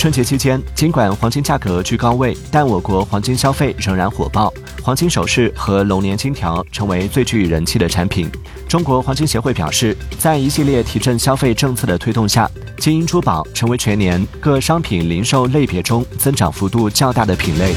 春节期间尽管黄金价格居高位但我国黄金消费仍然火爆黄金首饰和龙年金条成为最具人气的产品中国黄金协会表示在一系列提振消费政策的推动下金银珠宝成为全年各商品零售类别中增长幅度较大的品类。